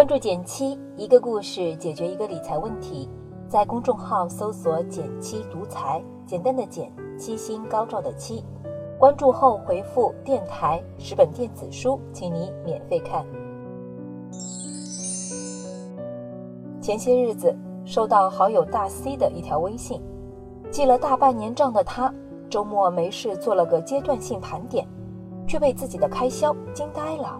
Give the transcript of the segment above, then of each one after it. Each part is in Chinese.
关注减七，一个故事解决一个理财问题。在公众号搜索“减七独裁，简单的减，七星高照的七。关注后回复“电台”十本电子书，请你免费看。前些日子收到好友大 C 的一条微信，记了大半年账的他，周末没事做了个阶段性盘点，却被自己的开销惊呆了。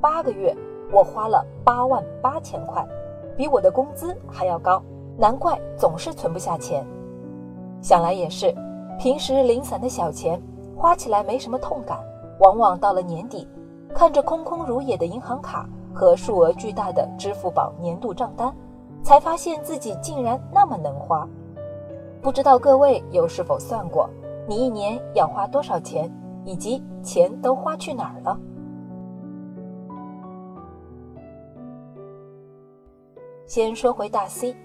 八个月。我花了八万八千块，比我的工资还要高，难怪总是存不下钱。想来也是，平时零散的小钱花起来没什么痛感，往往到了年底，看着空空如也的银行卡和数额巨大的支付宝年度账单，才发现自己竟然那么能花。不知道各位有是否算过，你一年要花多少钱，以及钱都花去哪儿了？先说回大 C，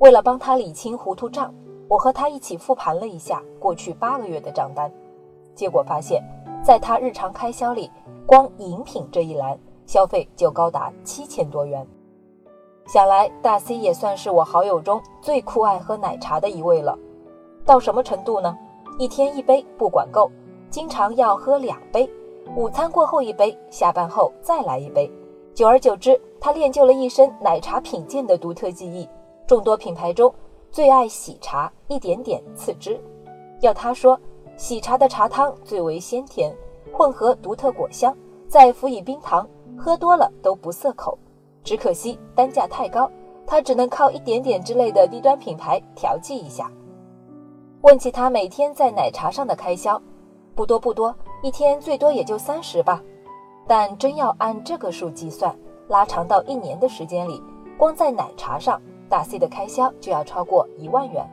为了帮他理清糊涂账，我和他一起复盘了一下过去八个月的账单，结果发现，在他日常开销里，光饮品这一栏消费就高达七千多元。想来大 C 也算是我好友中最酷爱喝奶茶的一位了。到什么程度呢？一天一杯不管够，经常要喝两杯，午餐过后一杯，下班后再来一杯。久而久之，他练就了一身奶茶品鉴的独特技艺。众多品牌中，最爱喜茶，一点点次之。要他说，喜茶的茶汤最为鲜甜，混合独特果香，再辅以冰糖，喝多了都不涩口。只可惜单价太高，他只能靠一点点之类的低端品牌调剂一下。问起他每天在奶茶上的开销，不多不多，一天最多也就三十吧。但真要按这个数计算，拉长到一年的时间里，光在奶茶上，大 C 的开销就要超过一万元。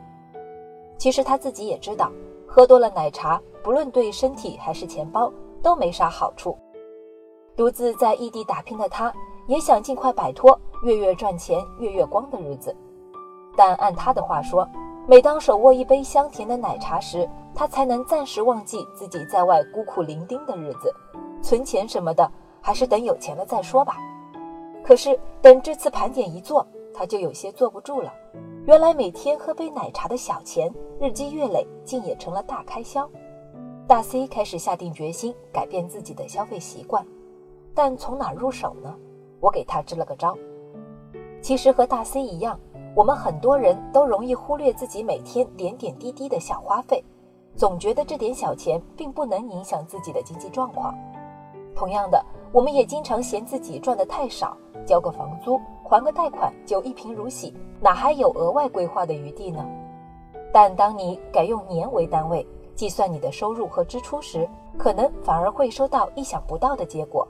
其实他自己也知道，喝多了奶茶，不论对身体还是钱包都没啥好处。独自在异地打拼的他，也想尽快摆脱月月赚钱月月光的日子。但按他的话说，每当手握一杯香甜的奶茶时，他才能暂时忘记自己在外孤苦伶仃的日子。存钱什么的，还是等有钱了再说吧。可是等这次盘点一做，他就有些坐不住了。原来每天喝杯奶茶的小钱，日积月累，竟也成了大开销。大 C 开始下定决心改变自己的消费习惯，但从哪入手呢？我给他支了个招。其实和大 C 一样，我们很多人都容易忽略自己每天点点滴滴的小花费，总觉得这点小钱并不能影响自己的经济状况。同样的，我们也经常嫌自己赚的太少，交个房租、还个贷款就一贫如洗，哪还有额外规划的余地呢？但当你改用年为单位计算你的收入和支出时，可能反而会收到意想不到的结果。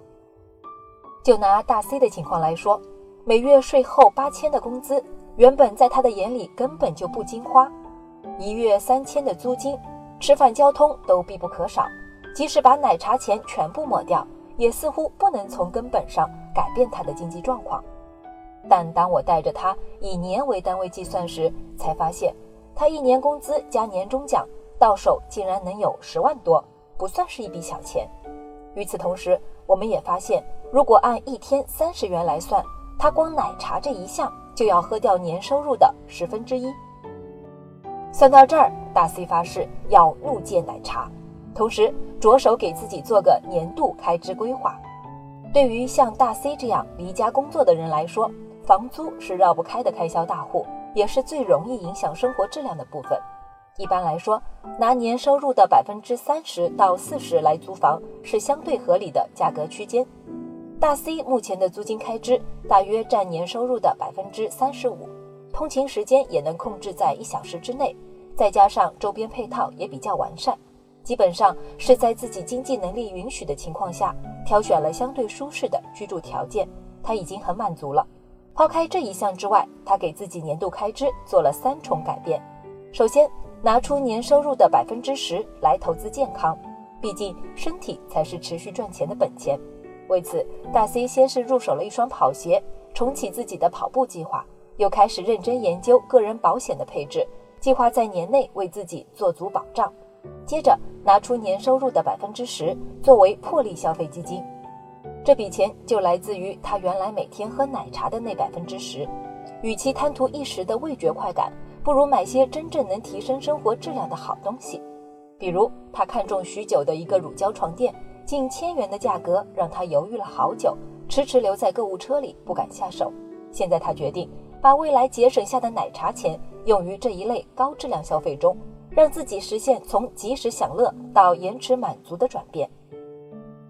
就拿大 C 的情况来说，每月税后八千的工资，原本在他的眼里根本就不经花，一月三千的租金，吃饭交通都必不可少，即使把奶茶钱全部抹掉。也似乎不能从根本上改变他的经济状况，但当我带着他以年为单位计算时，才发现他一年工资加年终奖到手竟然能有十万多，不算是一笔小钱。与此同时，我们也发现，如果按一天三十元来算，他光奶茶这一项就要喝掉年收入的十分之一。算到这儿，大 C 发誓要怒戒奶茶。同时，着手给自己做个年度开支规划。对于像大 C 这样离家工作的人来说，房租是绕不开的开销大户，也是最容易影响生活质量的部分。一般来说，拿年收入的百分之三十到四十来租房是相对合理的价格区间。大 C 目前的租金开支大约占年收入的百分之三十五，通勤时间也能控制在一小时之内，再加上周边配套也比较完善。基本上是在自己经济能力允许的情况下，挑选了相对舒适的居住条件，他已经很满足了。抛开这一项之外，他给自己年度开支做了三重改变。首先，拿出年收入的百分之十来投资健康，毕竟身体才是持续赚钱的本钱。为此，大 C 先是入手了一双跑鞋，重启自己的跑步计划，又开始认真研究个人保险的配置，计划在年内为自己做足保障。接着拿出年收入的百分之十作为破例消费基金。这笔钱就来自于他原来每天喝奶茶的那百分之十。与其贪图一时的味觉快感，不如买些真正能提升生活质量的好东西。比如，他看中许久的一个乳胶床垫，近千元的价格让他犹豫了好久，迟迟留在购物车里不敢下手。现在他决定把未来节省下的奶茶钱用于这一类高质量消费中，让自己实现从及时享乐到延迟满足的转变。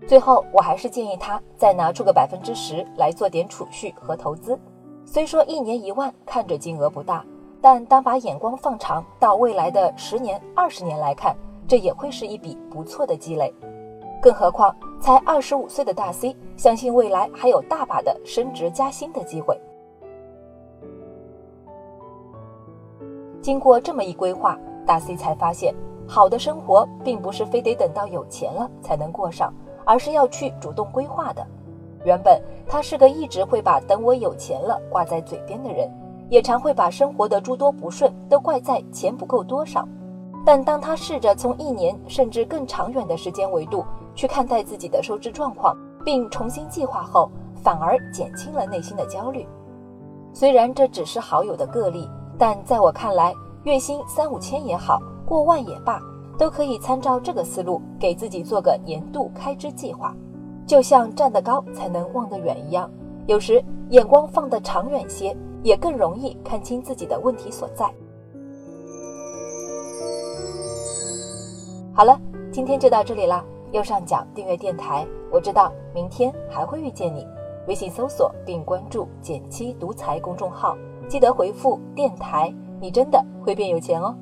最后，我还是建议他再拿出个百分之十来做点储蓄和投资。虽说一年一万看着金额不大，但当把眼光放长到未来的十年、二十年来看，这也会是一笔不错的积累。更何况才二十五岁的大 C，相信未来还有大把的升职加薪的机会。经过这么一规划，大 C 才发现，好的生活并不是非得等到有钱了才能过上，而是要去主动规划的。原本他是个一直会把“等我有钱了”挂在嘴边的人，也常会把生活的诸多不顺都怪在钱不够多上。但当他试着从一年甚至更长远的时间维度去看待自己的收支状况，并重新计划后，反而减轻了内心的焦虑。虽然这只是好友的个例，但在我看来，月薪三五千也好，过万也罢，都可以参照这个思路，给自己做个年度开支计划。就像站得高才能望得远一样，有时眼光放得长远些，也更容易看清自己的问题所在。好了，今天就到这里啦。右上角订阅电台，我知道明天还会遇见你。微信搜索并关注“减七独裁公众号，记得回复“电台”，你真的会变有钱哦。